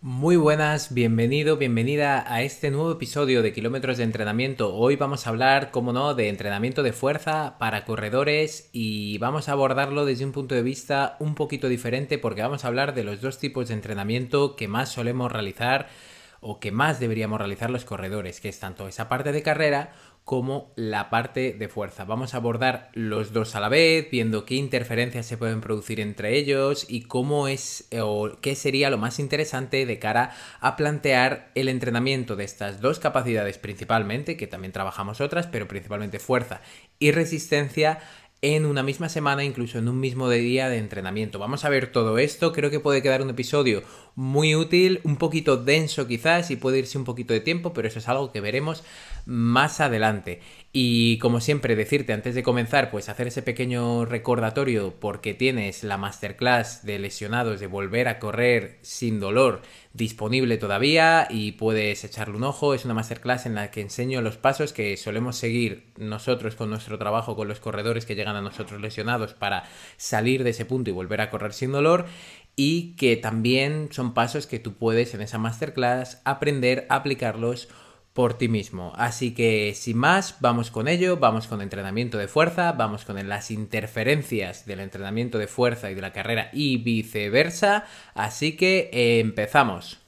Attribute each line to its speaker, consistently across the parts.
Speaker 1: Muy buenas, bienvenido, bienvenida a este nuevo episodio de Kilómetros de Entrenamiento. Hoy vamos a hablar, como no, de entrenamiento de fuerza para corredores y vamos a abordarlo desde un punto de vista un poquito diferente porque vamos a hablar de los dos tipos de entrenamiento que más solemos realizar o que más deberíamos realizar los corredores, que es tanto esa parte de carrera como la parte de fuerza. Vamos a abordar los dos a la vez, viendo qué interferencias se pueden producir entre ellos y cómo es o qué sería lo más interesante de cara a plantear el entrenamiento de estas dos capacidades principalmente, que también trabajamos otras, pero principalmente fuerza y resistencia en una misma semana, incluso en un mismo día de entrenamiento. Vamos a ver todo esto, creo que puede quedar un episodio muy útil, un poquito denso quizás y puede irse un poquito de tiempo, pero eso es algo que veremos más adelante. Y como siempre decirte antes de comenzar, pues hacer ese pequeño recordatorio porque tienes la masterclass de lesionados de volver a correr sin dolor disponible todavía y puedes echarle un ojo. Es una masterclass en la que enseño los pasos que solemos seguir nosotros con nuestro trabajo con los corredores que llegan a nosotros lesionados para salir de ese punto y volver a correr sin dolor y que también son pasos que tú puedes en esa masterclass aprender aplicarlos por ti mismo. Así que sin más, vamos con ello, vamos con entrenamiento de fuerza, vamos con las interferencias del entrenamiento de fuerza y de la carrera y viceversa. Así que empezamos.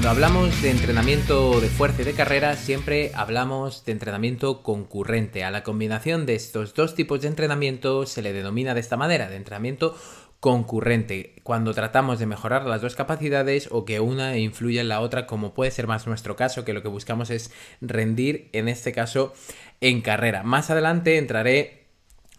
Speaker 1: Cuando hablamos de entrenamiento de fuerza y de carrera, siempre hablamos de entrenamiento concurrente. A la combinación de estos dos tipos de entrenamiento se le denomina de esta manera, de entrenamiento concurrente, cuando tratamos de mejorar las dos capacidades o que una influya en la otra, como puede ser más nuestro caso, que lo que buscamos es rendir, en este caso, en carrera. Más adelante entraré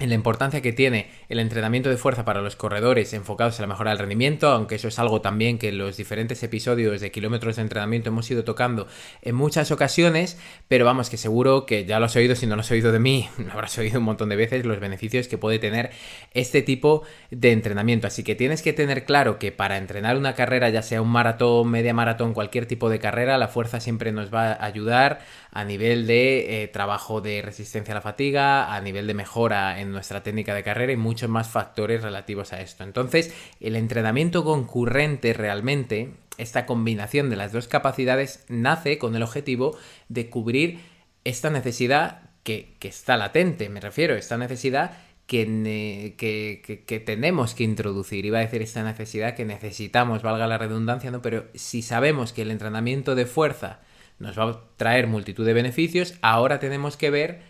Speaker 1: en la importancia que tiene el entrenamiento de fuerza para los corredores enfocados en la mejora del rendimiento, aunque eso es algo también que en los diferentes episodios de kilómetros de entrenamiento hemos ido tocando en muchas ocasiones, pero vamos que seguro que ya lo has oído, si no lo has oído de mí, lo habrás oído un montón de veces los beneficios que puede tener este tipo de entrenamiento. Así que tienes que tener claro que para entrenar una carrera, ya sea un maratón, media maratón, cualquier tipo de carrera, la fuerza siempre nos va a ayudar a nivel de eh, trabajo de resistencia a la fatiga, a nivel de mejora en nuestra técnica de carrera y muchos más factores relativos a esto. Entonces, el entrenamiento concurrente realmente, esta combinación de las dos capacidades, nace con el objetivo de cubrir esta necesidad que, está latente, me refiero, esta necesidad que, que, que, tenemos que introducir. Iba a decir esta necesidad que necesitamos, valga la redundancia, ¿no? Pero si sabemos que el entrenamiento de fuerza nos va a traer multitud de beneficios, ahora tenemos que ver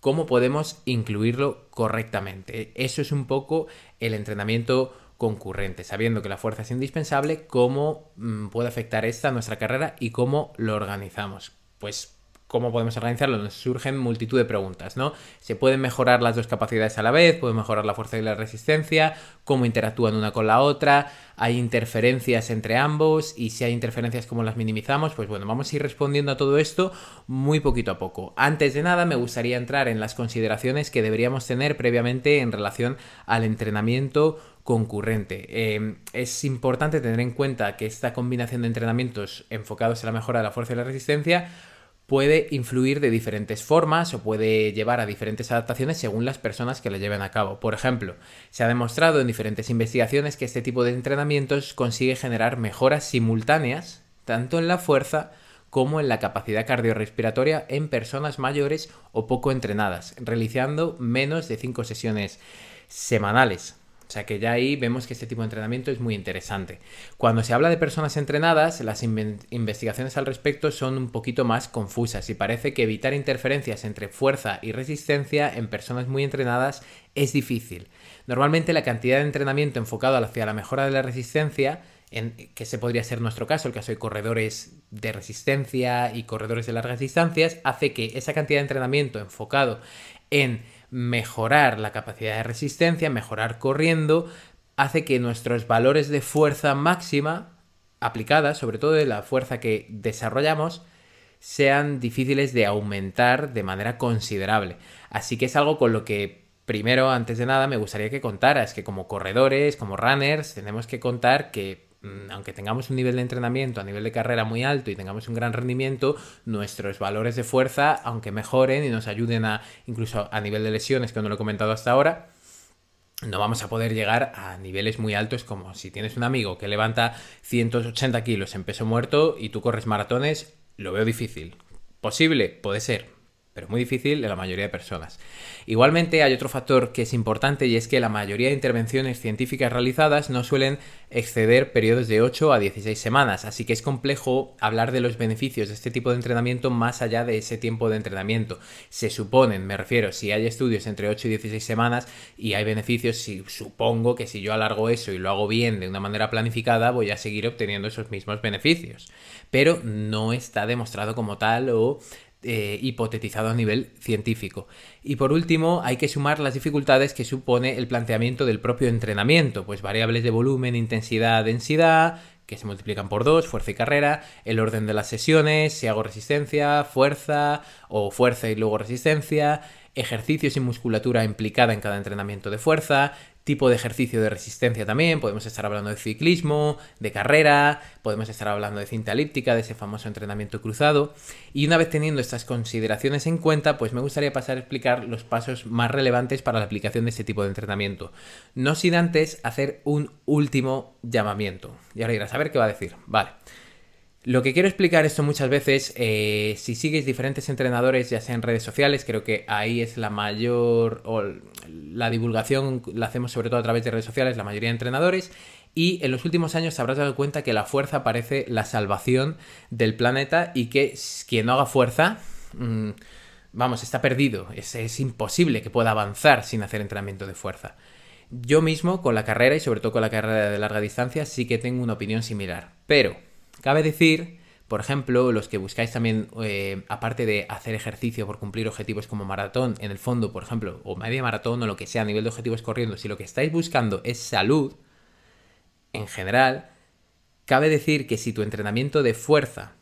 Speaker 1: cómo podemos incluirlo correctamente. Eso es un poco el entrenamiento concurrente, sabiendo que la fuerza es indispensable, cómo mm, puede afectar esta a nuestra carrera y cómo lo organizamos. Pues cómo podemos organizarlo, nos surgen multitud de preguntas, ¿no? ¿Se pueden mejorar las dos capacidades a la vez? ¿Puede mejorar la fuerza y la resistencia? ¿Cómo interactúan una con la otra? ¿Hay interferencias entre ambos? Y si hay interferencias, ¿cómo las minimizamos? Pues bueno, vamos a ir respondiendo a todo esto muy poquito a poco. Antes de nada, me gustaría entrar en las consideraciones que deberíamos tener previamente en relación al entrenamiento concurrente. Em, es importante tener en cuenta que esta combinación de entrenamientos enfocados en la mejora de la fuerza y la resistencia puede influir de diferentes formas o puede llevar a diferentes adaptaciones según las personas que lo lleven a cabo. Por ejemplo, se ha demostrado en diferentes investigaciones que este tipo de entrenamientos consigue generar mejoras simultáneas tanto en la fuerza como en la capacidad cardiorrespiratoria en personas mayores o poco entrenadas, realizando menos de 5 sesiones semanales. O sea que ya ahí vemos que este tipo de entrenamiento es muy interesante. Cuando se habla de personas entrenadas, las investigaciones al respecto son un poquito más confusas y parece que evitar interferencias entre fuerza y resistencia en personas muy entrenadas es difícil. Normalmente la cantidad de entrenamiento enfocado hacia la mejora de la resistencia en, que ese podría ser nuestro caso, el caso de corredores de resistencia y corredores de largas distancias, hace que esa cantidad de entrenamiento enfocado en mejorar la capacidad de resistencia, mejorar corriendo, hace que nuestros valores de fuerza máxima aplicada, sobre todo de la fuerza que desarrollamos, sean difíciles de aumentar de manera considerable. Así que es algo con lo que primero, antes de nada, me gustaría que contaras que como corredores, como runners, tenemos que contar que aunque tengamos un nivel de entrenamiento a nivel de carrera muy alto y tengamos un gran rendimiento, nuestros valores de fuerza, aunque mejoren y nos ayuden a incluso a nivel de lesiones, que no lo he comentado hasta ahora, no vamos a poder llegar a niveles muy altos como si tienes un amigo que levanta 180 kilos en peso muerto y tú corres maratones, lo veo difícil. ¿Posible? Puede ser, pero muy difícil en la mayoría de personas. Igualmente hay otro factor que es importante y es que la mayoría de intervenciones científicas realizadas no suelen exceder periodos de 8 a 16 semanas, así que es complejo hablar de los beneficios de este tipo de entrenamiento más allá de ese tiempo de entrenamiento. Se suponen, me refiero, si hay estudios entre 8 y 16 semanas y hay beneficios, si, supongo que si yo alargo eso y lo hago bien de una manera planificada, voy a seguir obteniendo esos mismos beneficios. Pero no está demostrado como tal o eh, hipotetizado a nivel científico. Y por último, hay que sumar las dificultades que supone el planteamiento del propio entrenamiento, pues variables de volumen, intensidad, densidad, que se multiplican por dos, fuerza y carrera, el orden de las sesiones, si hago resistencia, fuerza o fuerza y luego resistencia, ejercicios y musculatura implicada en cada entrenamiento de fuerza, tipo de ejercicio de resistencia también, podemos estar hablando de ciclismo, de carrera, podemos estar hablando de cinta elíptica, de ese famoso entrenamiento cruzado. Y una vez teniendo estas consideraciones en cuenta, pues me gustaría pasar a explicar los pasos más relevantes para la aplicación de este tipo de entrenamiento. No sin antes hacer un último llamamiento. Y ahora irás a ver qué va a decir. Vale. Lo que quiero explicar esto muchas veces, eh, si sigues diferentes entrenadores, ya sea en redes sociales, creo que ahí es la mayor, la divulgación la hacemos sobre todo a través de redes sociales, la mayoría de entrenadores, y en los últimos años te habrás dado cuenta que la fuerza parece la salvación del planeta y que quien no haga fuerza, mm, vamos, está perdido, es, es imposible que pueda avanzar sin hacer entrenamiento de fuerza. Yo mismo, con la carrera y sobre todo con la carrera de larga distancia, sí que tengo una opinión similar, pero Cabe decir, por ejemplo, los que buscáis también, eh, aparte de hacer ejercicio por cumplir objetivos como maratón, en el fondo, por ejemplo, o media maratón o lo que sea a nivel de objetivos corriendo, si lo que estáis buscando es salud, en general, cabe decir que si tu entrenamiento de fuerza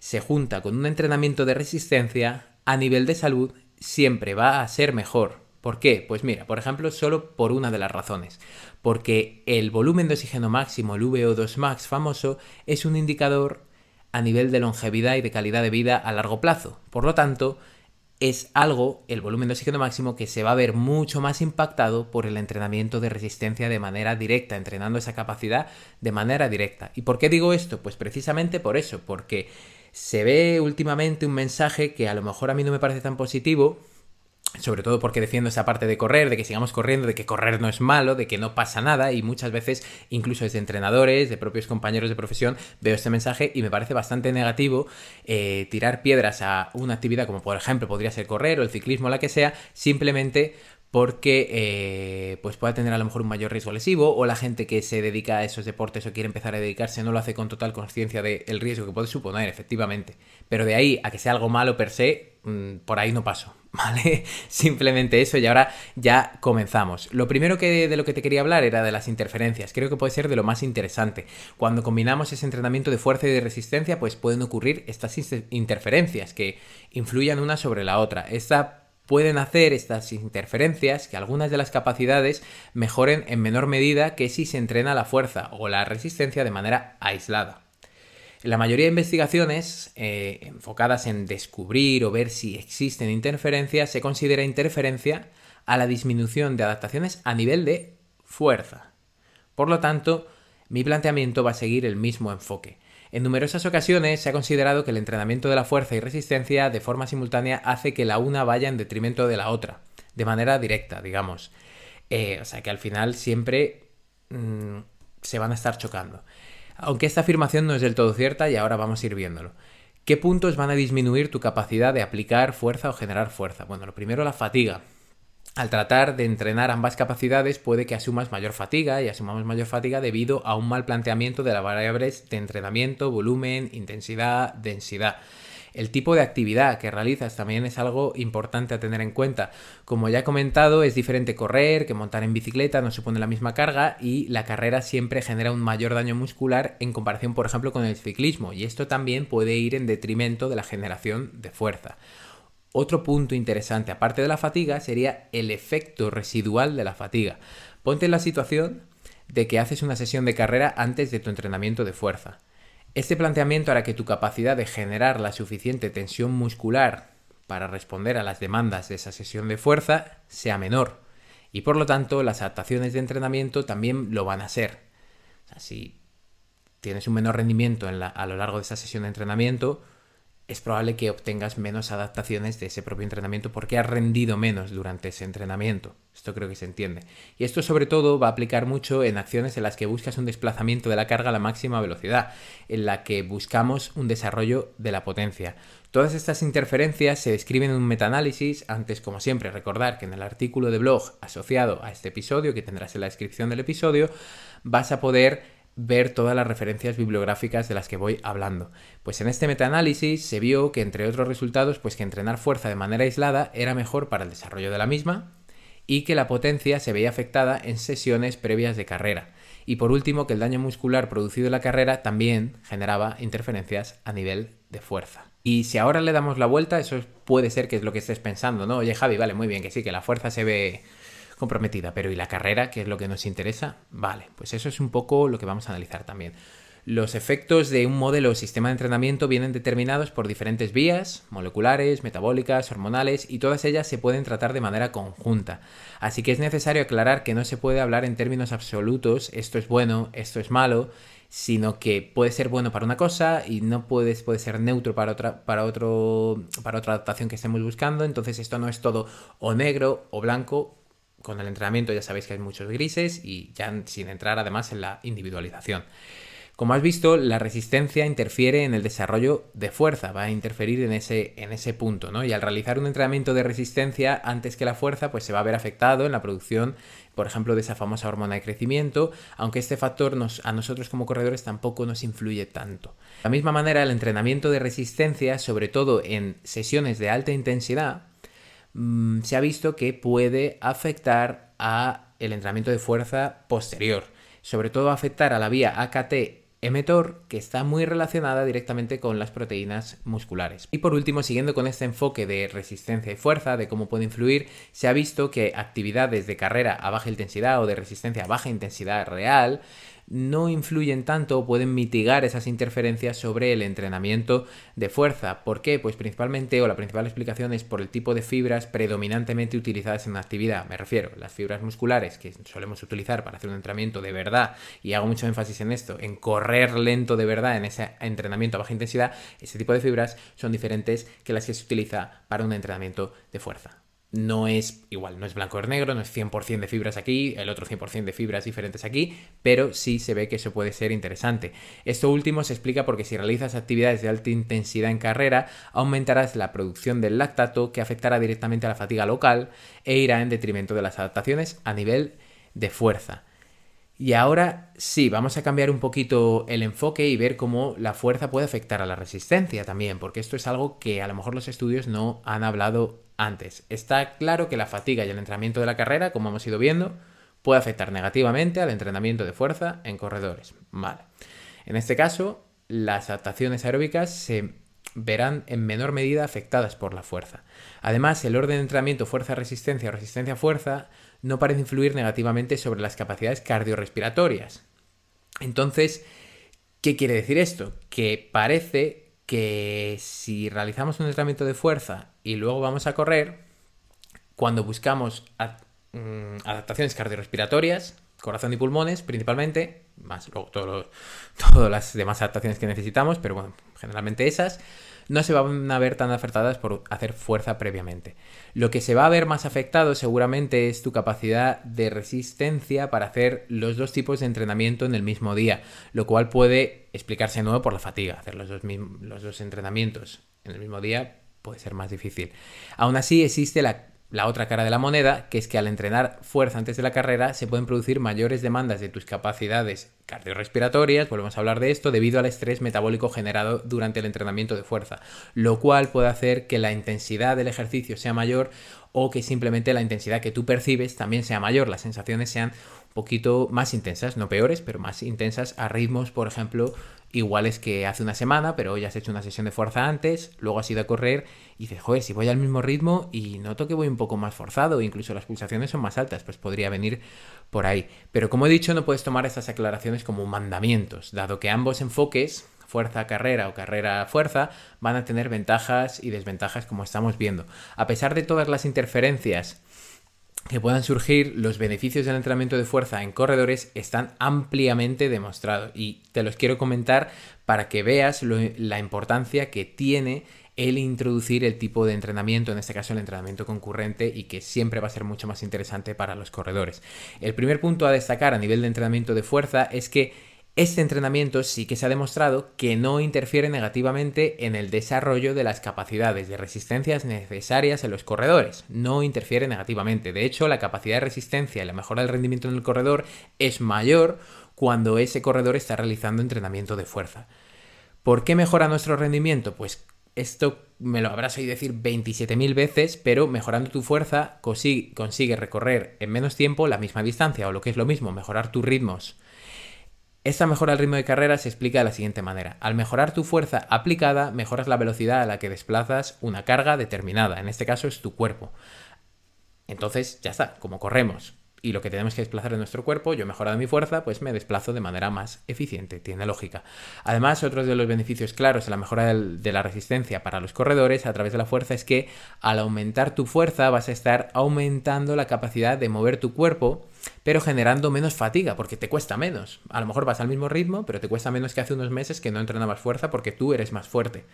Speaker 1: se junta con un entrenamiento de resistencia, a nivel de salud siempre va a ser mejor. ¿Por qué? Pues mira, por ejemplo, solo por una de las razones. Porque el volumen de oxígeno máximo, el VO2 max famoso, es un indicador a nivel de longevidad y de calidad de vida a largo plazo. Por lo tanto, es algo, el volumen de oxígeno máximo, que se va a ver mucho más impactado por el entrenamiento de resistencia de manera directa, entrenando esa capacidad de manera directa. ¿Y por qué digo esto? Pues precisamente por eso, porque se ve últimamente un mensaje que a lo mejor a mí no me parece tan positivo, sobre todo porque defiendo esa parte de correr, de que sigamos corriendo, de que correr no es malo, de que no pasa nada y muchas veces incluso desde entrenadores, de propios compañeros de profesión, veo este mensaje y me parece bastante negativo eh, tirar piedras a una actividad como por ejemplo podría ser correr o el ciclismo o la que sea, simplemente porque eh, pues pueda tener a lo mejor un mayor riesgo lesivo o la gente que se dedica a esos deportes o quiere empezar a dedicarse no lo hace con total conciencia del riesgo que puede suponer, efectivamente. Pero de ahí a que sea algo malo per se, mm, por ahí no paso. ¿vale? Simplemente eso y ahora ya comenzamos. Lo primero que de lo que te quería hablar era de las interferencias. Creo que puede ser de lo más interesante. Cuando combinamos ese entrenamiento de fuerza y de resistencia, pues pueden ocurrir estas interferencias que influyan una sobre la otra. Esta pueden hacer estas interferencias que algunas de las capacidades mejoren en menor medida que si se entrena la fuerza o la resistencia de manera aislada. La mayoría de investigaciones eh, enfocadas en descubrir o ver si existen interferencias se considera interferencia a la disminución de adaptaciones a nivel de fuerza. Por lo tanto, mi planteamiento va a seguir el mismo enfoque. En numerosas ocasiones se ha considerado que el entrenamiento de la fuerza y resistencia de forma simultánea hace que la una vaya en detrimento de la otra, de manera directa, digamos. Eh, o sea que al final siempre mm, se van a estar chocando. Aunque esta afirmación no es del todo cierta y ahora vamos a ir viéndolo. ¿Qué puntos van a disminuir tu capacidad de aplicar fuerza o generar fuerza? Bueno, lo primero la fatiga. Al tratar de entrenar ambas capacidades puede que asumas mayor fatiga y asumamos mayor fatiga debido a un mal planteamiento de las variables de entrenamiento, volumen, intensidad, densidad. El tipo de actividad que realizas también es algo importante a tener en cuenta. Como ya he comentado, es diferente correr que montar en bicicleta, no supone la misma carga y la carrera siempre genera un mayor daño muscular en comparación, por ejemplo, con el ciclismo. Y esto también puede ir en detrimento de la generación de fuerza. Otro punto interesante, aparte de la fatiga, sería el efecto residual de la fatiga. Ponte en la situación de que haces una sesión de carrera antes de tu entrenamiento de fuerza. Este planteamiento hará que tu capacidad de generar la suficiente tensión muscular para responder a las demandas de esa sesión de fuerza sea menor. Y por lo tanto, las adaptaciones de entrenamiento también lo van a ser. si tienes un menor rendimiento a lo largo de esa sesión de entrenamiento, es probable que obtengas menos adaptaciones de ese propio entrenamiento porque has rendido menos durante ese entrenamiento. Esto creo que se entiende. Y esto sobre todo va a aplicar mucho en acciones en las que buscas un desplazamiento de la carga a la máxima velocidad, en la que buscamos un desarrollo de la potencia. Todas estas interferencias se describen en un metaanálisis. Antes, como siempre, recordar que en el artículo de blog asociado a este episodio, que tendrás en la descripción del episodio, vas a poder ver todas las referencias bibliográficas de las que voy hablando. Pues en este metaanálisis se vio que entre otros resultados, pues que entrenar fuerza de manera aislada era mejor para el desarrollo de la misma y que la potencia se veía afectada en sesiones previas de carrera. Y por último, que el daño muscular producido en la carrera también generaba interferencias a nivel de fuerza. Y si ahora le damos la vuelta, eso puede ser que es lo que estés pensando, ¿no? Oye, Javi, vale, muy bien, que sí, que la fuerza se ve comprometida. Pero ¿y la carrera, que es lo que nos interesa? Vale, pues eso es un poco lo que vamos a analizar también. Los efectos de un modelo o sistema de entrenamiento vienen determinados por diferentes vías, moleculares, metabólicas, hormonales, y todas ellas se pueden tratar de manera conjunta. Así que es necesario aclarar que no se puede hablar en términos absolutos, esto es bueno, esto es malo, sino que puede ser bueno para una cosa y no puede, puede ser neutro para otra, para, otro, para otra adaptación que estemos buscando. Entonces esto no es todo o negro o blanco con el entrenamiento ya sabéis que hay muchos grises y ya sin entrar además en la individualización. Como has visto, la resistencia interfiere en el desarrollo de fuerza, va a interferir en ese, en ese punto, ¿no? Y al realizar un entrenamiento de resistencia antes que la fuerza, pues se va a ver afectado en la producción, por ejemplo, de esa famosa hormona de crecimiento, aunque este factor nos, a nosotros como corredores tampoco nos influye tanto. De la misma manera, el entrenamiento de resistencia, sobre todo en sesiones de alta intensidad, Mm, se ha visto que puede afectar a el entrenamiento de fuerza posterior, sobre todo afectar a la vía AKT emetor que está muy relacionada directamente con las proteínas musculares. Y por último, siguiendo con este enfoque de resistencia y fuerza, de cómo puede influir, se ha visto que actividades de carrera a baja intensidad o de resistencia a baja intensidad real no influyen tanto o pueden mitigar esas interferencias sobre el entrenamiento de fuerza. ¿Por qué? Pues principalmente o la principal explicación es por el tipo de fibras predominantemente utilizadas en la actividad. Me refiero, las fibras musculares que solemos utilizar para hacer un entrenamiento de verdad, y hago mucho énfasis en esto, en correr lento de verdad en ese entrenamiento a baja intensidad, ese tipo de fibras son diferentes que las que se utiliza para un entrenamiento de fuerza no es igual, no es blanco o negro, no es 100% de fibras aquí, el otro 100% de fibras diferentes aquí, pero sí se ve que eso puede ser interesante. Esto último se explica porque si realizas actividades de alta intensidad en carrera, aumentarás la producción del lactato que afectará directamente a la fatiga local e irá en detrimento de las adaptaciones a nivel de fuerza. Y ahora sí, vamos a cambiar un poquito el enfoque y ver cómo la fuerza puede afectar a la resistencia también, porque esto es algo que a lo mejor los estudios no han hablado antes. Está claro que la fatiga y el entrenamiento de la carrera, como hemos ido viendo, puede afectar negativamente al entrenamiento de fuerza en corredores. Vale. En este caso, las adaptaciones aeróbicas se verán en menor medida afectadas por la fuerza. Además, el orden de entrenamiento fuerza-resistencia o resistencia-fuerza no parece influir negativamente sobre las capacidades cardiorrespiratorias. Entonces, ¿qué quiere decir esto? Que parece que si realizamos un entrenamiento de fuerza y luego vamos a correr, cuando buscamos mm, adaptaciones cardiorrespiratorias, corazón y pulmones principalmente, más luego todas las demás adaptaciones que necesitamos, pero bueno, generalmente esas, no se van a ver tan afectadas por hacer fuerza previamente. Lo que se va a ver más afectado seguramente es tu capacidad de resistencia para hacer los dos tipos de entrenamiento en el mismo día, lo cual puede explicarse de nuevo por la fatiga. Hacer los dos, los dos entrenamientos en el mismo día puede ser más difícil. Aún así existe la la otra cara de la moneda, que es que al entrenar fuerza antes de la carrera se pueden producir mayores demandas de tus capacidades cardiorrespiratorias, volvemos a hablar de esto, debido al estrés metabólico generado durante el entrenamiento de fuerza, lo cual puede hacer que la intensidad del ejercicio sea mayor o que simplemente la intensidad que tú percibes también sea mayor, las sensaciones sean un poquito más intensas, no peores, pero más intensas a ritmos, por ejemplo, iguales que hace una semana, pero hoy has hecho una sesión de fuerza antes, luego has ido a correr y dices, joder, si voy al mismo ritmo y noto que voy un poco más forzado, incluso las pulsaciones son más altas, pues podría venir por ahí. Pero como he dicho, no puedes tomar estas aclaraciones como mandamientos, dado que ambos enfoques, fuerza carrera o carrera fuerza, van a tener ventajas y desventajas como estamos viendo. A pesar de todas las interferencias que puedan surgir, los beneficios del entrenamiento de fuerza en corredores están ampliamente demostrados y te los quiero comentar para que veas la importancia que tiene el introducir el tipo de entrenamiento, en este caso el entrenamiento concurrente, y que siempre va a ser mucho más interesante para los corredores. El primer punto a destacar a nivel de entrenamiento de fuerza es que este entrenamiento sí que se ha demostrado que no interfiere negativamente en el desarrollo de las capacidades de resistencias necesarias en los corredores. No interfiere negativamente. De hecho, la capacidad de resistencia y la mejora del rendimiento en el corredor es mayor cuando ese corredor está realizando entrenamiento de fuerza. ¿Por qué mejora nuestro rendimiento? Pues esto me lo habrás oído decir 27.000 veces, pero mejorando tu fuerza consigue, recorrer en menos tiempo la misma distancia, o lo que es lo mismo, mejorar tus ritmos esta mejora del ritmo de carrera se explica de la siguiente manera. Al mejorar tu fuerza aplicada, mejoras la velocidad a la que desplazas una carga determinada. En este caso es tu cuerpo. Entonces, ya está, como corremos y lo que tenemos que desplazar en nuestro cuerpo, yo he mejorado mi fuerza, pues me desplazo de manera más eficiente, tiene lógica. Además, otro de los beneficios claros de la mejora de la resistencia para los corredores a través de la fuerza es que al aumentar tu fuerza vas a estar aumentando la capacidad de mover tu cuerpo, pero generando menos fatiga, porque te cuesta menos. A lo mejor vas al mismo ritmo, pero te cuesta menos que hace unos meses que no entrenabas fuerza porque tú eres más fuerte.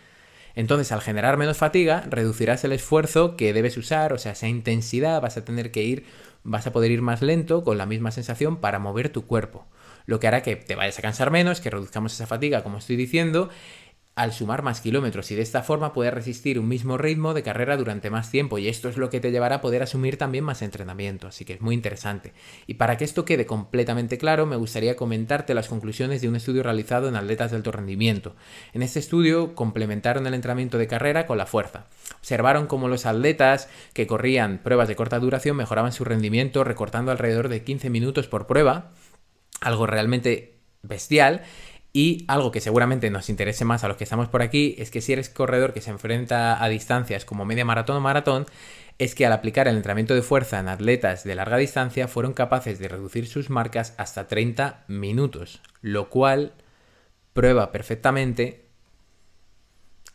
Speaker 1: Entonces, al generar menos fatiga, reducirás el esfuerzo que debes usar, o sea, esa intensidad, vas a tener que ir vas a poder ir más lento con la misma sensación para mover tu cuerpo. Lo que hará que te vayas a cansar menos, que reduzcamos esa fatiga, como estoy diciendo, al sumar más kilómetros y de esta forma puedes resistir un mismo ritmo de carrera durante más tiempo y esto es lo que te llevará a poder asumir también más entrenamiento, así que es muy interesante. Y para que esto quede completamente claro, me gustaría comentarte las conclusiones de un estudio realizado en atletas de alto rendimiento. En este estudio complementaron el entrenamiento de carrera con la fuerza. Observaron cómo los atletas que corrían pruebas de corta duración mejoraban su rendimiento recortando alrededor de 15 minutos por prueba, algo realmente bestial y algo que seguramente nos interese más a los que estamos por aquí es que si eres corredor que se enfrenta a distancias como media maratón o maratón, es que al aplicar el entrenamiento de fuerza en atletas de larga distancia fueron capaces de reducir sus marcas hasta 30 minutos, lo cual prueba perfectamente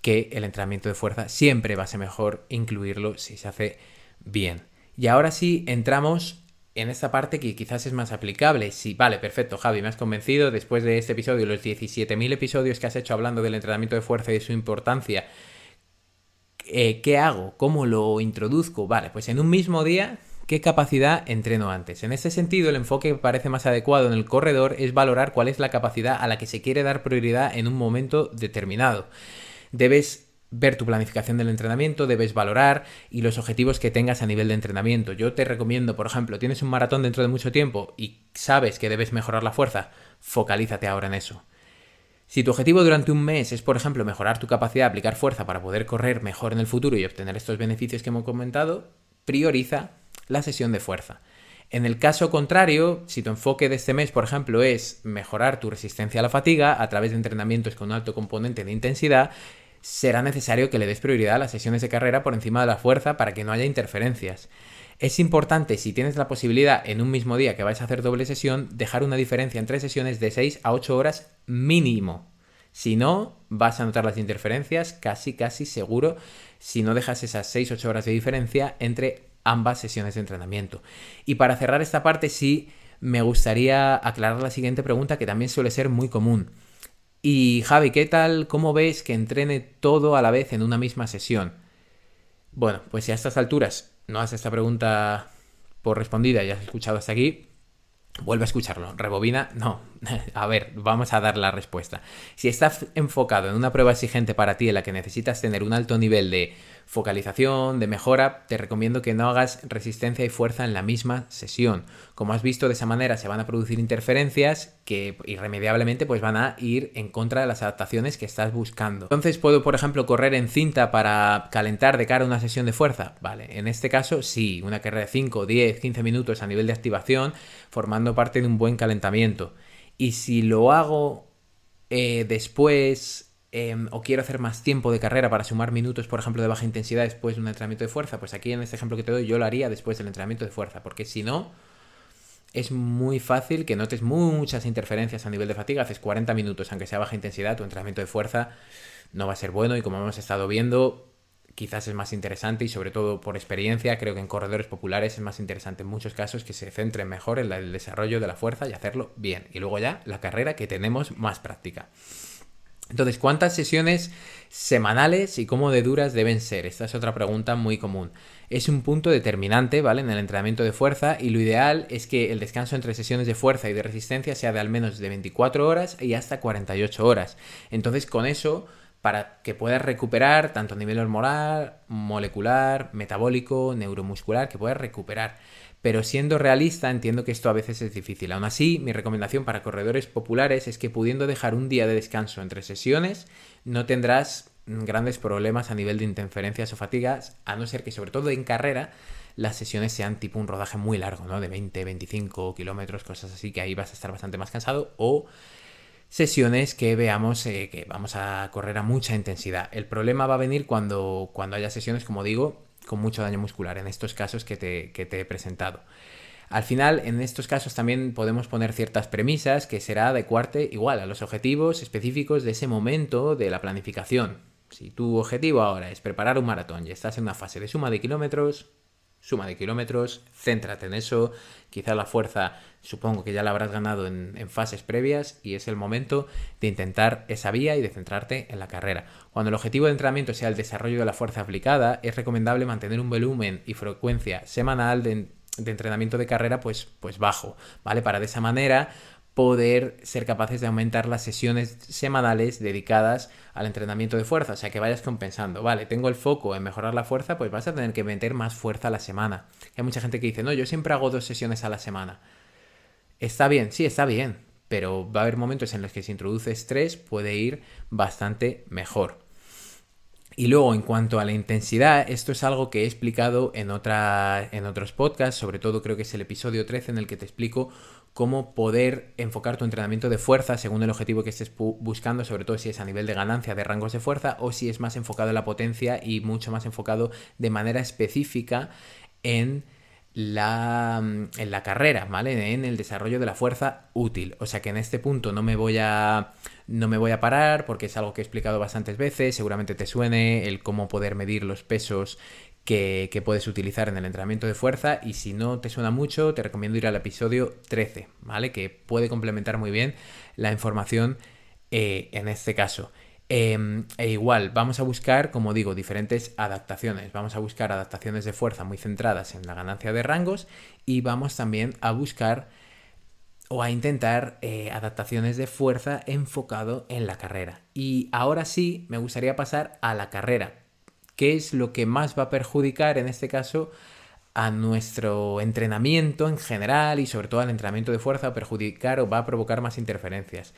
Speaker 1: que el entrenamiento de fuerza siempre va a ser mejor incluirlo si se hace bien. Y ahora sí entramos en esta parte que quizás es más aplicable. Sí, vale, perfecto, Javi, me has convencido después de este episodio, los 17.000 episodios que has hecho hablando del entrenamiento de fuerza y de su importancia. Eh, ¿Qué hago? ¿Cómo lo introduzco? Vale, pues en un mismo día, ¿qué capacidad entreno antes? En este sentido, el enfoque que parece más adecuado en el corredor es valorar cuál es la capacidad a la que se quiere dar prioridad en un momento determinado. Debes ver tu planificación del entrenamiento, debes valorar y los objetivos que tengas a nivel de entrenamiento. Yo te recomiendo, por ejemplo, tienes un maratón dentro de mucho tiempo y sabes que debes mejorar la fuerza, focalízate ahora en eso. Si tu objetivo durante un mes es, por ejemplo, mejorar tu capacidad de aplicar fuerza para poder correr mejor en el futuro y obtener estos beneficios que hemos comentado, prioriza la sesión de fuerza. En el caso contrario, si tu enfoque de este mes, por ejemplo, es mejorar tu resistencia a la fatiga a través de entrenamientos con un alto componente de intensidad, será necesario que le des prioridad a las sesiones de carrera por encima de la fuerza para que no haya interferencias. Es importante, si tienes la posibilidad en un mismo día que vais a hacer doble sesión, dejar una diferencia entre sesiones de 6 a 8 horas mínimo. Si no, vas a notar las interferencias casi, casi seguro si no dejas esas 6-8 horas de diferencia entre ambas sesiones de entrenamiento. Y para cerrar esta parte, sí me gustaría aclarar la siguiente pregunta que también suele ser muy común. Y Javi, ¿qué tal? ¿Cómo ves que entrene todo a la vez en una misma sesión? Bueno, pues si a estas alturas no haces esta pregunta por respondida y has escuchado hasta aquí, vuelve a escucharlo. Rebobina, no, A ver, vamos a dar la respuesta. Si estás enfocado en una prueba exigente para ti en la que necesitas tener un alto nivel de focalización, de mejora, te recomiendo que no hagas resistencia y fuerza en la misma sesión. Como has visto, de esa manera se van a producir interferencias que irremediablemente pues van a ir en contra de las adaptaciones que estás buscando. Entonces, ¿puedo, por ejemplo, correr en cinta para calentar de cara a una sesión de fuerza? Vale, en este caso sí, una carrera de 5, 10, 15 minutos a nivel de activación, formando parte de un buen calentamiento. Y si lo hago eh, después Em, o quiero hacer más tiempo de carrera para sumar minutos, por ejemplo, de baja intensidad después de un entrenamiento de fuerza, pues aquí en este ejemplo que te doy yo lo haría después del entrenamiento de fuerza, porque si no, es muy fácil que notes muchas interferencias a nivel de fatiga, haces 40 minutos, aunque sea baja intensidad, tu entrenamiento de fuerza no va a ser bueno y como hemos estado viendo, quizás es más interesante y sobre todo por experiencia, creo que en corredores populares es más interesante en muchos casos que se centren mejor en el desarrollo de la fuerza y hacerlo bien. Y luego ya la carrera que tenemos más práctica. Entonces, ¿cuántas sesiones semanales y cómo de duras deben ser? Esta es otra pregunta muy común. Es un punto determinante, ¿vale? En el entrenamiento de fuerza y lo ideal es que el descanso entre sesiones de fuerza y de resistencia sea de al menos de 24 horas y hasta 48 horas. Entonces, con eso, para que puedas recuperar tanto a nivel hormonal, molecular, metabólico, neuromuscular, que puedas recuperar pero siendo realista entiendo que esto a veces es difícil. Aún así, mi recomendación para corredores populares es que pudiendo dejar un día de descanso entre sesiones, no tendrás grandes problemas a nivel de interferencias o fatigas, a no ser que sobre todo en carrera las sesiones sean tipo un rodaje muy largo, ¿no? De 20, 25 kilómetros, cosas así, que ahí vas a estar bastante más cansado, o sesiones que veamos eh, que vamos a correr a mucha intensidad. El problema va a venir cuando, cuando haya sesiones, como digo, con mucho daño muscular, en estos casos que te, que te he presentado. Al final, en estos casos también podemos poner ciertas premisas que será adecuarte igual a los objetivos específicos de ese momento de la planificación. Si tu objetivo ahora es preparar un maratón y estás en una fase de suma de kilómetros, suma de kilómetros, céntrate en eso, quizá la fuerza supongo que ya la habrás ganado en, fases previas y es el momento de intentar esa vía y de centrarte en la carrera. Cuando el objetivo de entrenamiento sea el desarrollo de la fuerza aplicada, es recomendable mantener un volumen y frecuencia semanal de, entrenamiento de carrera pues, pues bajo, ¿vale? Para de esa manera poder ser capaces de aumentar las sesiones semanales dedicadas al entrenamiento de fuerza, o sea que vayas compensando, vale, tengo el foco en mejorar la fuerza, pues vas a tener que meter más fuerza a la semana. Hay mucha gente que dice, no, yo siempre hago dos sesiones a la semana. Está bien, sí, está bien, pero va a haber momentos en los que si introduce estrés puede ir bastante mejor. Y luego, en cuanto a la intensidad, esto es algo que he explicado en, otra, en otros podcasts, sobre todo creo que es el episodio 13 en el que te explico cómo poder enfocar tu entrenamiento de fuerza según el objetivo que estés buscando, sobre todo si es a nivel de ganancia de rangos de fuerza o si es más enfocado en la potencia y mucho más enfocado de manera específica en la, en la carrera, ¿vale? En el desarrollo de la fuerza útil. O sea que en este punto no me voy a no me voy a parar porque es algo que he explicado bastantes veces, seguramente te suene el cómo poder medir los pesos que, puedes utilizar en el entrenamiento de fuerza y si no te suena mucho te recomiendo ir al episodio 13, ¿vale? Que puede complementar muy bien la información eh, en este caso. Em, e igual, vamos a buscar, como digo, diferentes adaptaciones. Vamos a buscar adaptaciones de fuerza muy centradas en la ganancia de rangos y vamos también a buscar o a intentar eh, adaptaciones de fuerza enfocado en la carrera. Y ahora sí, me gustaría pasar a la carrera, qué es lo que más va a perjudicar en este caso a nuestro entrenamiento en general y sobre todo al entrenamiento de fuerza, a perjudicar o va a provocar más interferencias.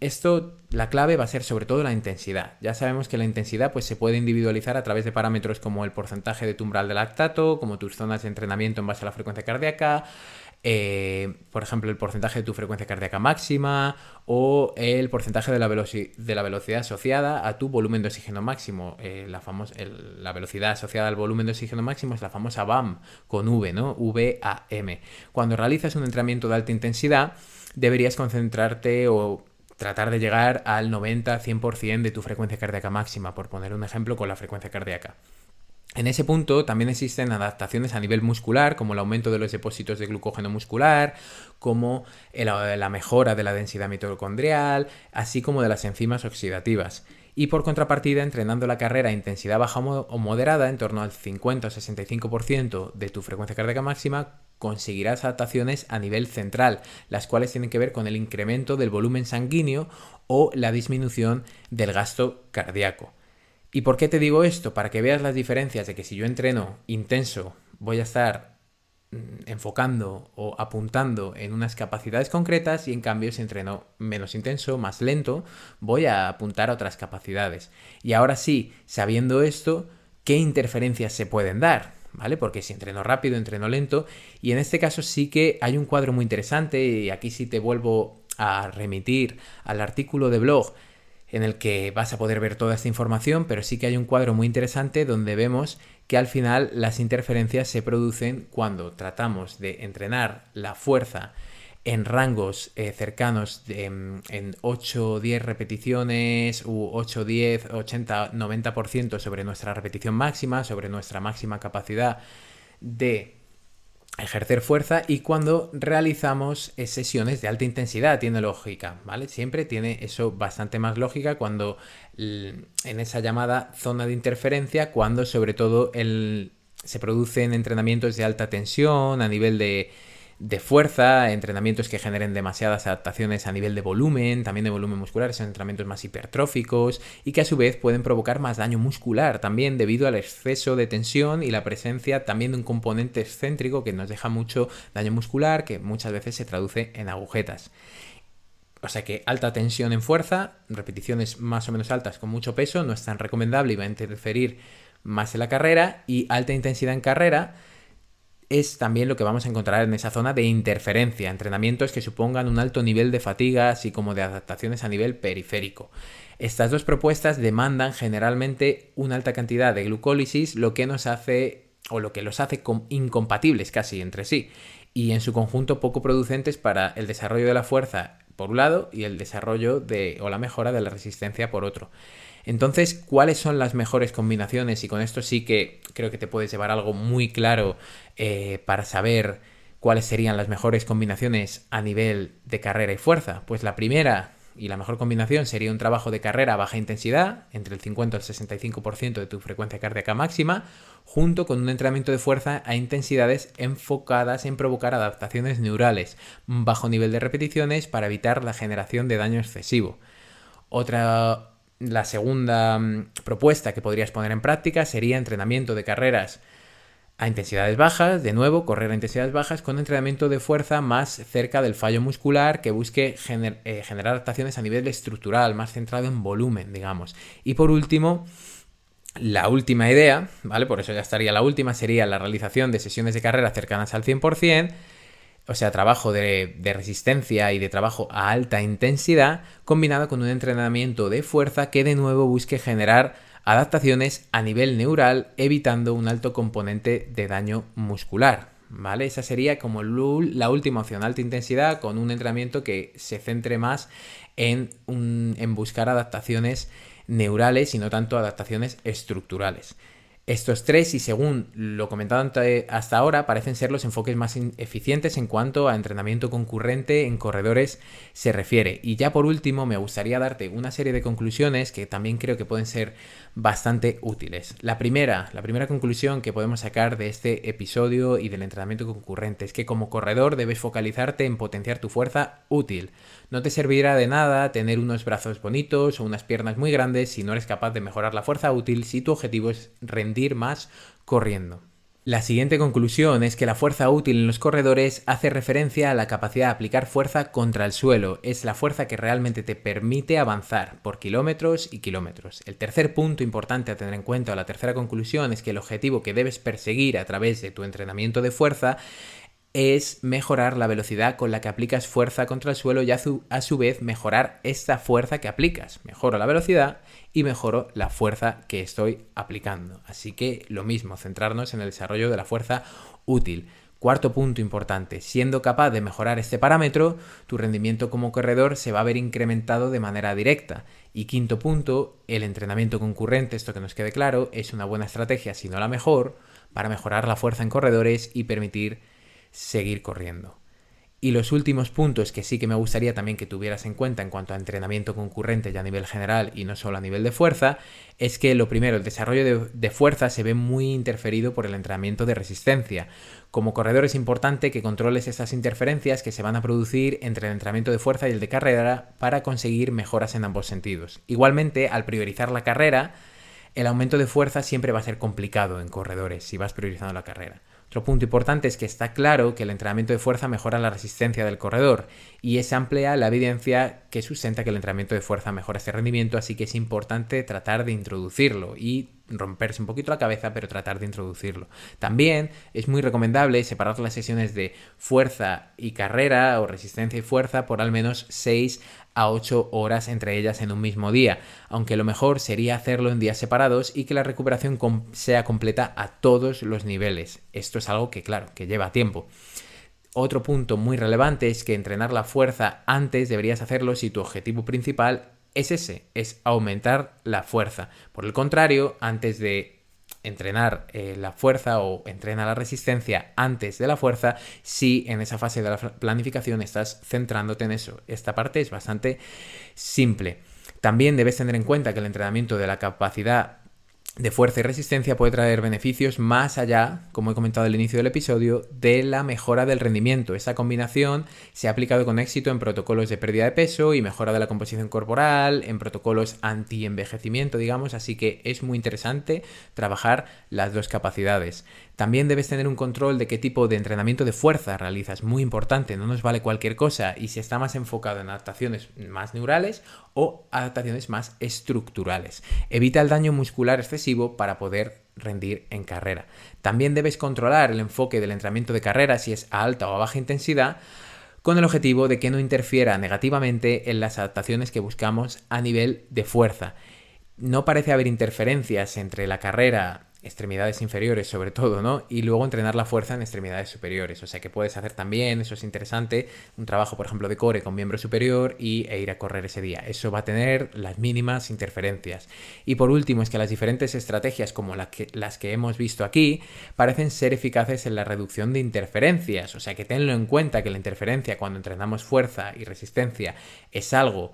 Speaker 1: Esto, la clave va a ser sobre todo la intensidad. Ya sabemos que la intensidad pues, se puede individualizar a través de parámetros como el porcentaje de tu umbral de lactato, como tus zonas de entrenamiento en base a la frecuencia cardíaca, eh, por ejemplo, el porcentaje de tu frecuencia cardíaca máxima o el porcentaje de la, velocidad asociada a tu volumen de oxígeno máximo. Eh, la, la velocidad asociada al volumen de oxígeno máximo es la famosa VAM con V, ¿no? VAM. Cuando realizas un entrenamiento de alta intensidad, deberías concentrarte o tratar de llegar al 90-100% de tu frecuencia cardíaca máxima, por poner un ejemplo con la frecuencia cardíaca. En ese punto también existen adaptaciones a nivel muscular, como el aumento de los depósitos de glucógeno muscular, como la mejora de la densidad mitocondrial, así como de las enzimas oxidativas. Y por contrapartida, entrenando la carrera a intensidad baja o moderada, en torno al 50 o 65% de tu frecuencia cardíaca máxima, conseguirás adaptaciones a nivel central, las cuales tienen que ver con el incremento del volumen sanguíneo o la disminución del gasto cardíaco. ¿Y por qué te digo esto? Para que veas las diferencias de que si yo entreno intenso voy a estar mm, enfocando o apuntando en unas capacidades concretas y en cambio si entreno menos intenso, más lento, voy a apuntar a otras capacidades. Y ahora sí, sabiendo esto, ¿qué interferencias se pueden dar? ¿vale? Porque si entreno rápido, entreno lento. Y en este caso sí que hay un cuadro muy interesante y aquí sí te vuelvo a remitir al artículo de blog en el que vas a poder ver toda esta información, pero sí que hay un cuadro muy interesante donde vemos que al final las interferencias se producen cuando tratamos de entrenar la fuerza en rangos eh, cercanos mm, en 8, 10 repeticiones u 8, 10, 80, 90% sobre nuestra repetición máxima, sobre nuestra máxima capacidad de ejercer fuerza y cuando realizamos eh, sesiones de alta intensidad tiene lógica, ¿vale? Siempre tiene eso bastante más lógica cuando en esa llamada zona de interferencia, cuando sobre todo el, se producen entrenamientos de alta tensión a nivel de de fuerza, entrenamientos que generen demasiadas adaptaciones a nivel de volumen, también de volumen muscular, son entrenamientos más hipertróficos y que a su vez pueden provocar más daño muscular también debido al exceso de tensión y la presencia también de un componente excéntrico que nos deja mucho daño muscular que muchas veces se traduce en agujetas. O sea que alta tensión en fuerza, repeticiones más o menos altas con mucho peso, no es tan recomendable y va a interferir más en la carrera y alta intensidad en carrera es también lo que vamos a encontrar en esa zona de interferencia, entrenamientos que supongan un alto nivel de fatiga, así como de adaptaciones a nivel periférico. Estas dos propuestas demandan generalmente una alta cantidad de glucólisis, lo que nos hace o lo que los hace incompatibles casi entre sí y en su conjunto poco producentes para el desarrollo de la fuerza por un lado y el desarrollo de o la mejora de la resistencia por otro. Entonces, ¿cuáles son las mejores combinaciones? Y con esto sí que creo que te puedes llevar algo muy claro eh, para saber cuáles serían las mejores combinaciones a nivel de carrera y fuerza. Pues la primera y la mejor combinación sería un trabajo de carrera a baja intensidad, entre el 50 y el 65% de tu frecuencia cardíaca máxima, junto con un entrenamiento de fuerza a intensidades enfocadas en provocar adaptaciones neurales, bajo nivel de repeticiones para evitar la generación de daño excesivo. Otra la segunda mm, propuesta que podrías poner en práctica sería entrenamiento de carreras a intensidades bajas, de nuevo, correr a intensidades bajas con entrenamiento de fuerza más cerca del fallo muscular que busque eh, generar adaptaciones a nivel estructural, más centrado en volumen, digamos. Y por último, la última idea, ¿vale? Por eso ya estaría la última, sería la realización de sesiones de carrera cercanas al 100%, o sea, trabajo de, resistencia y de trabajo a alta intensidad, combinado con un entrenamiento de fuerza que de nuevo busque generar adaptaciones a nivel neural, evitando un alto componente de daño muscular. ¿Vale? Esa sería como la última opción, alta intensidad, con un entrenamiento que se centre más en, en buscar adaptaciones neurales y no tanto adaptaciones estructurales. Estos tres, y según lo comentado hasta ahora, parecen ser los enfoques más eficientes en cuanto a entrenamiento concurrente en corredores se refiere. Y ya por último, me gustaría darte una serie de conclusiones que también creo que pueden ser bastante útiles. La primera, la primera conclusión que podemos sacar de este episodio y del entrenamiento concurrente es que como corredor debes focalizarte en potenciar tu fuerza útil. No te servirá de nada tener unos brazos bonitos o unas piernas muy grandes si no eres capaz de mejorar la fuerza útil si tu objetivo es rendir más corriendo. La siguiente conclusión es que la fuerza útil en los corredores hace referencia a la capacidad de aplicar fuerza contra el suelo. Es la fuerza que realmente te permite avanzar por kilómetros y kilómetros. El tercer punto importante a tener en cuenta, o la tercera conclusión, es que el objetivo que debes perseguir a través de tu entrenamiento de fuerza es mejorar la velocidad con la que aplicas fuerza contra el suelo y a su, vez mejorar esta fuerza que aplicas. Mejoro la velocidad y mejoro la fuerza que estoy aplicando. Así que lo mismo, centrarnos en el desarrollo de la fuerza útil. Cuarto punto importante, siendo capaz de mejorar este parámetro, tu rendimiento como corredor se va a ver incrementado de manera directa. Y quinto punto, el entrenamiento concurrente, esto que nos quede claro, es una buena estrategia, si no la mejor, para mejorar la fuerza en corredores y permitir seguir corriendo. Y los últimos puntos que sí que me gustaría también que tuvieras en cuenta en cuanto a entrenamiento concurrente ya a nivel general y no solo a nivel de fuerza, es que lo primero, el desarrollo de, fuerza se ve muy interferido por el entrenamiento de resistencia. Como corredor es importante que controles esas interferencias que se van a producir entre el entrenamiento de fuerza y el de carrera para conseguir mejoras en ambos sentidos. Igualmente, al priorizar la carrera, el aumento de fuerza siempre va a ser complicado en corredores si vas priorizando la carrera. Otro punto importante es que está claro que el entrenamiento de fuerza mejora la resistencia del corredor y es amplia la evidencia que sustenta que el entrenamiento de fuerza mejora este rendimiento, así que es importante tratar de introducirlo y romperse un poquito la cabeza, pero tratar de introducirlo. También es muy recomendable separar las sesiones de fuerza y carrera o resistencia y fuerza por al menos 6 a 8 horas entre ellas en un mismo día, aunque lo mejor sería hacerlo en días separados y que la recuperación sea completa a todos los niveles. Esto es algo que, claro, que lleva tiempo. Otro punto muy relevante es que entrenar la fuerza antes deberías hacerlo si tu objetivo principal es ese, es aumentar la fuerza. Por el contrario, antes de entrenar eh, la fuerza o entrena la resistencia antes de la fuerza si en esa fase de la planificación estás centrándote en eso. Esta parte es bastante simple. También debes tener en cuenta que el entrenamiento de la capacidad de fuerza y resistencia puede traer beneficios más allá, como he comentado al inicio del episodio, de la mejora del rendimiento. Esa combinación se ha aplicado con éxito en protocolos de pérdida de peso y mejora de la composición corporal, en protocolos anti-envejecimiento, digamos, así que es muy interesante trabajar las dos capacidades. También debes tener un control de qué tipo de entrenamiento de fuerza realizas, muy importante, no nos vale cualquier cosa y si está más enfocado en adaptaciones más neurales o adaptaciones más estructurales. Evita el daño muscular excesivo para poder rendir en carrera. También debes controlar el enfoque del entrenamiento de carrera si es a alta o a baja intensidad con el objetivo de que no interfiera negativamente en las adaptaciones que buscamos a nivel de fuerza. No parece haber interferencias entre la carrera extremidades inferiores sobre todo, ¿no? Y luego entrenar la fuerza en extremidades superiores. O sea que puedes hacer también, eso es interesante, un trabajo, por ejemplo, de core con miembro superior y, e ir a correr ese día. Eso va a tener las mínimas interferencias. Y por último, es que las diferentes estrategias como que, las que hemos visto aquí parecen ser eficaces en la reducción de interferencias. O sea que tenlo en cuenta que la interferencia cuando entrenamos fuerza y resistencia es algo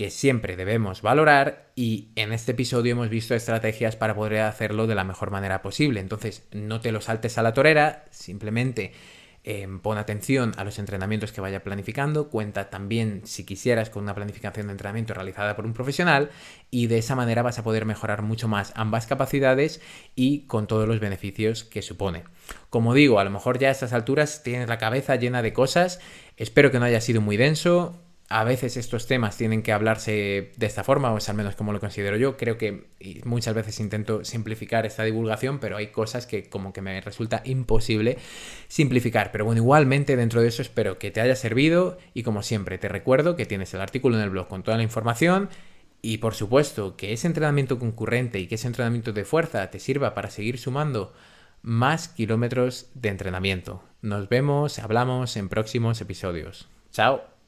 Speaker 1: que siempre debemos valorar y en este episodio hemos visto estrategias para poder hacerlo de la mejor manera posible. Entonces, no te lo saltes a la torera, simplemente eh, pon atención a los entrenamientos que vaya planificando, cuenta también si quisieras con una planificación de entrenamiento realizada por un profesional y de esa manera vas a poder mejorar mucho más ambas capacidades y con todos los beneficios que supone. Como digo, a lo mejor ya a estas alturas tienes la cabeza llena de cosas, espero que no haya sido muy denso, a veces estos temas tienen que hablarse de esta forma, o es al menos como lo considero yo. Creo que muchas veces intento simplificar esta divulgación, pero hay cosas que como que me resulta imposible simplificar. Pero bueno, igualmente dentro de eso espero que te haya servido y como siempre te recuerdo que tienes el artículo en el blog con toda la información y por supuesto que ese entrenamiento concurrente y que ese entrenamiento de fuerza te sirva para seguir sumando más kilómetros de entrenamiento. Nos vemos, hablamos en próximos episodios. Chao.